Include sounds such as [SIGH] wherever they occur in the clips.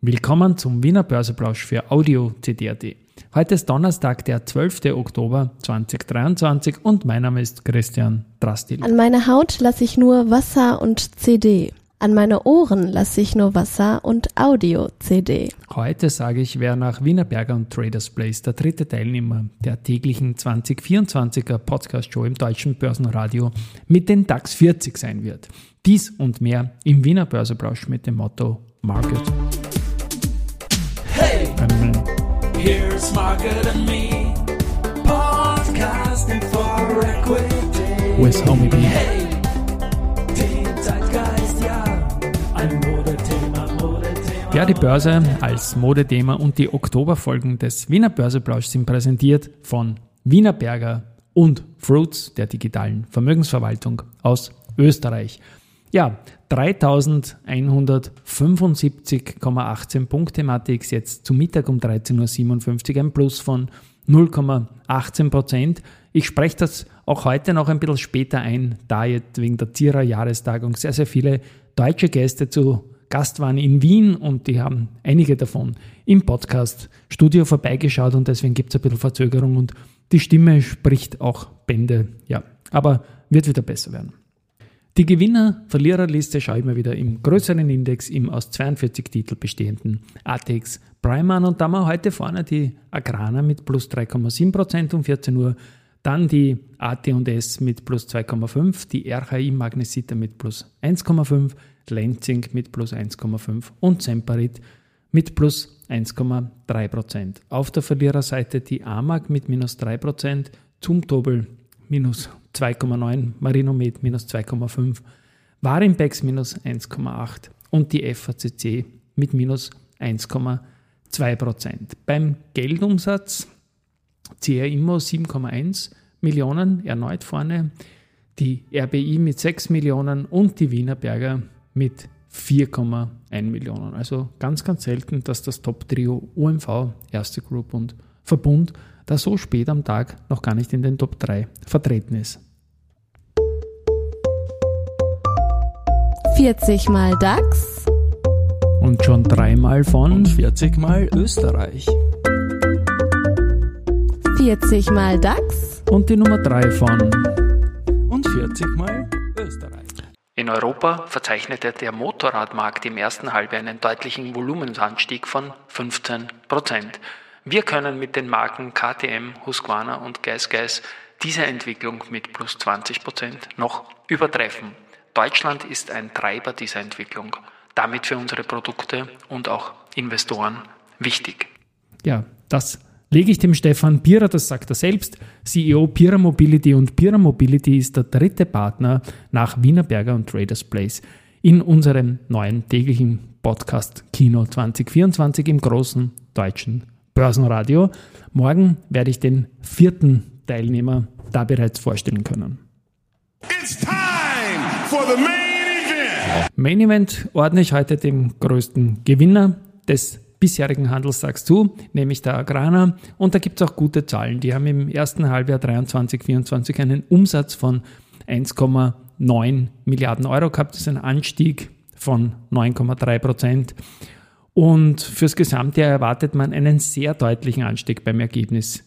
Willkommen zum Wiener Börseplausch für Audio CD.at. Heute ist Donnerstag, der 12. Oktober 2023 und mein Name ist Christian Drastil. An meine Haut lasse ich nur Wasser und CD. An meine Ohren lasse ich nur Wasser und Audio-CD. Heute sage ich, wer nach Wienerberger und Traders Place der dritte Teilnehmer der täglichen 2024er Podcast-Show im deutschen Börsenradio mit den DAX 40 sein wird. Dies und mehr im Wiener Börseplausch mit dem Motto Market. Me, podcasting for equity. With Homie B. Hey, die Zeitgeist, ja, ein Modethema, Modethema. Ja, die Börse als Modethema und die Oktoberfolgen des Wiener Börseplausch sind präsentiert von Wiener Berger und Fruits der digitalen Vermögensverwaltung aus Österreich. Ja, 3175,18 Punkte Matix jetzt zu Mittag um 13.57 Uhr, ein Plus von 0,18 Prozent. Ich spreche das auch heute noch ein bisschen später ein, da jetzt wegen der Zierer Jahrestagung sehr, sehr viele deutsche Gäste zu Gast waren in Wien und die haben einige davon im Podcast Studio vorbeigeschaut und deswegen gibt es ein bisschen Verzögerung und die Stimme spricht auch Bände. Ja, aber wird wieder besser werden. Die Gewinner-Verliererliste schaue ich mir wieder im größeren Index im aus 42 Titeln bestehenden ATX Prime an und da haben wir heute vorne die Agrana mit plus 3,7% um 14 Uhr, dann die AT&S mit plus 2,5, die RHI Magnesita mit plus 1,5, Lenzing mit plus 1,5 und Semperit mit plus 1,3%. Auf der Verliererseite die AMAG mit minus 3%, Zumtobel minus 2,9, Marinomed minus 2,5, Warimpex minus 1,8 und die FACC mit minus 1,2 Prozent. Beim Geldumsatz CR Immo 7,1 Millionen, erneut vorne, die RBI mit 6 Millionen und die Wienerberger mit 4,1 Millionen. Also ganz, ganz selten, dass das Top-Trio UMV, Erste Group und Verbund da so spät am Tag noch gar nicht in den Top 3 vertreten ist. 40 mal DAX, Und schon dreimal von 40 mal Österreich. 40 mal DAX, und die Nummer 3 von. Und 40 mal Österreich. In Europa verzeichnete der Motorradmarkt im ersten Halbjahr einen deutlichen Volumensanstieg von 15 Prozent. Wir können mit den Marken KTM, Husqvarna und GasGas diese Entwicklung mit plus 20 Prozent noch übertreffen. Deutschland ist ein Treiber dieser Entwicklung, damit für unsere Produkte und auch Investoren wichtig. Ja, das lege ich dem Stefan Pierer, das sagt er selbst, CEO Pierer Mobility und Pierer Mobility ist der dritte Partner nach Wienerberger und Traders Place in unserem neuen täglichen Podcast Kino 2024 im großen deutschen Börsenradio. Morgen werde ich den vierten Teilnehmer da bereits vorstellen können. It's time for the main event. Main Event ordne ich heute dem größten Gewinner des bisherigen Handelstags zu, nämlich der Agrana. Und da gibt es auch gute Zahlen. Die haben im ersten Halbjahr 23, 24 einen Umsatz von 1,9 Milliarden Euro gehabt. Das ist ein Anstieg von 9,3 Prozent. Und fürs gesamte Jahr erwartet man einen sehr deutlichen Anstieg beim Ergebnis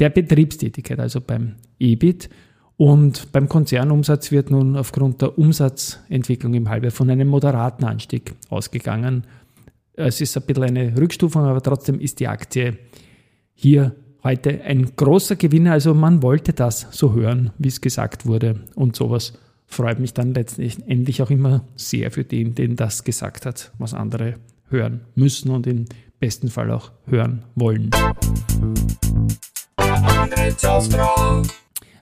der Betriebstätigkeit, also beim EBIT. Und beim Konzernumsatz wird nun aufgrund der Umsatzentwicklung im Halbjahr von einem moderaten Anstieg ausgegangen. Es ist ein bisschen eine Rückstufung, aber trotzdem ist die Aktie hier heute ein großer Gewinner. Also man wollte das so hören, wie es gesagt wurde. Und sowas freut mich dann letztendlich auch immer sehr für den, den das gesagt hat, was andere hören müssen und im besten Fall auch hören wollen.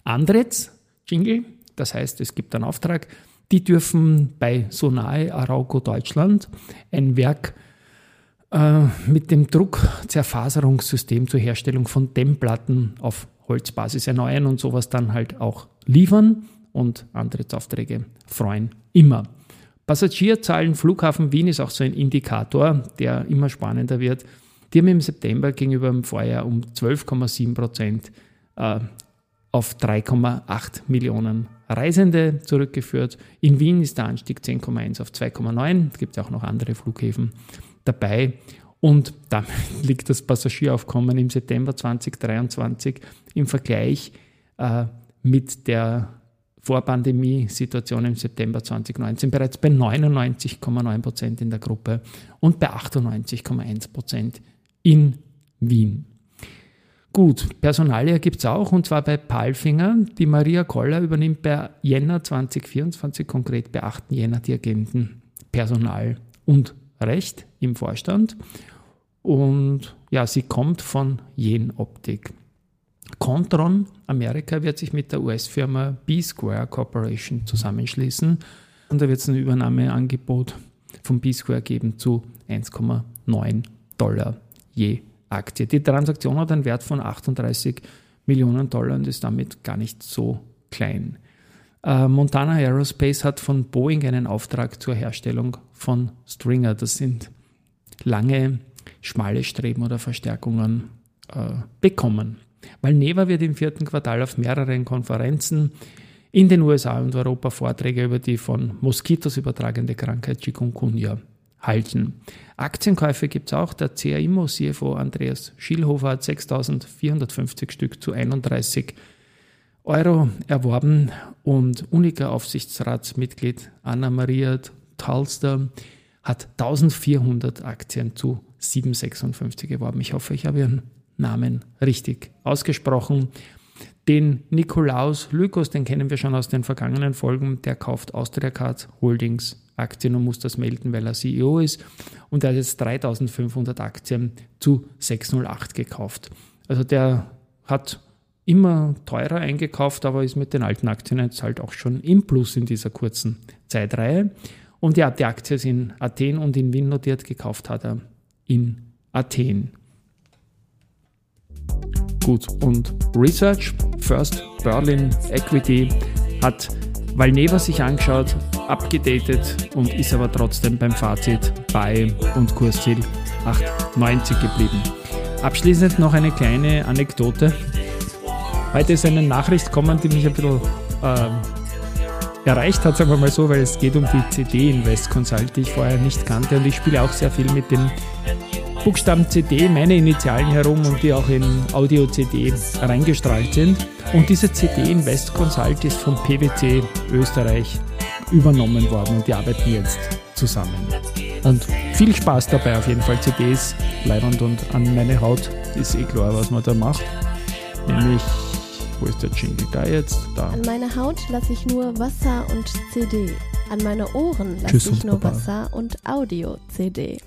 Andretz, Jingle, das heißt, es gibt einen Auftrag, die dürfen bei Sonae Arauco Deutschland ein Werk äh, mit dem Druckzerfaserungssystem zur Herstellung von Dämmplatten auf Holzbasis erneuern und sowas dann halt auch liefern und Antrittsaufträge freuen immer. Passagierzahlen Flughafen Wien ist auch so ein Indikator, der immer spannender wird. Die haben im September gegenüber dem Vorjahr um 12,7 Prozent äh, auf 3,8 Millionen Reisende zurückgeführt. In Wien ist der Anstieg 10,1 auf 2,9. Es gibt ja auch noch andere Flughäfen. dabei. Und damit [LAUGHS] liegt das Passagieraufkommen im September 2023 im Vergleich äh, mit der Vorpandemie-Situation im September 2019 bereits bei 99,9 Prozent in der Gruppe und bei 98,1 Prozent in Wien. Gut, Personalia gibt es auch und zwar bei Palfinger. Die Maria Koller übernimmt bei Jänner 2024, konkret bei 8. Jänner, die Agenten Personal und Recht im Vorstand. Und ja, sie kommt von Jen Optik. Contron Amerika wird sich mit der US-Firma B-Square Corporation zusammenschließen und da wird es ein Übernahmeangebot von B-Square geben zu 1,9 Dollar je Aktie. Die Transaktion hat einen Wert von 38 Millionen Dollar und ist damit gar nicht so klein. Äh, Montana Aerospace hat von Boeing einen Auftrag zur Herstellung von Stringer. Das sind lange, schmale Streben oder Verstärkungen äh, bekommen. Valneva wird im vierten Quartal auf mehreren Konferenzen in den USA und Europa Vorträge über die von Moskitos übertragende Krankheit Chikungunya halten. Aktienkäufe gibt es auch. Der CAIMO CFO Andreas Schilhofer hat 6.450 Stück zu 31 Euro erworben und Unica Aufsichtsratsmitglied Anna-Maria Talster hat 1400 Aktien zu 7,56 erworben. Ich hoffe, ich habe Ihren Namen richtig ausgesprochen. Den Nikolaus Lykos, den kennen wir schon aus den vergangenen Folgen, der kauft Austria Cards Holdings Aktien und muss das melden, weil er CEO ist. Und er hat jetzt 3500 Aktien zu 608 gekauft. Also der hat immer teurer eingekauft, aber ist mit den alten Aktien jetzt halt auch schon im Plus in dieser kurzen Zeitreihe. Und ja, die Aktie ist in Athen und in Wien notiert, gekauft hat er in Athen. Gut, und Research, First Berlin Equity hat Valneva sich angeschaut, abgedatet und ist aber trotzdem beim Fazit bei und Kursziel 8,90 geblieben. Abschließend noch eine kleine Anekdote. Heute ist eine Nachricht gekommen, die mich ein bisschen äh, erreicht hat, sagen wir mal so, weil es geht um die CD Invest Consult, die ich vorher nicht kannte und ich spiele auch sehr viel mit dem Buchstaben CD, meine Initialen herum und die auch in Audio-CD reingestrahlt sind. Und diese CD Invest Consult ist vom PwC Österreich übernommen worden und die arbeiten jetzt zusammen. Und viel Spaß dabei auf jeden Fall. CDs leibend und an meine Haut ist eh klar, was man da macht. Nämlich, wo ist der Jingle da jetzt? Da. An meine Haut lasse ich nur Wasser und CD. An meine Ohren lasse ich nur Baba. Wasser und Audio-CD.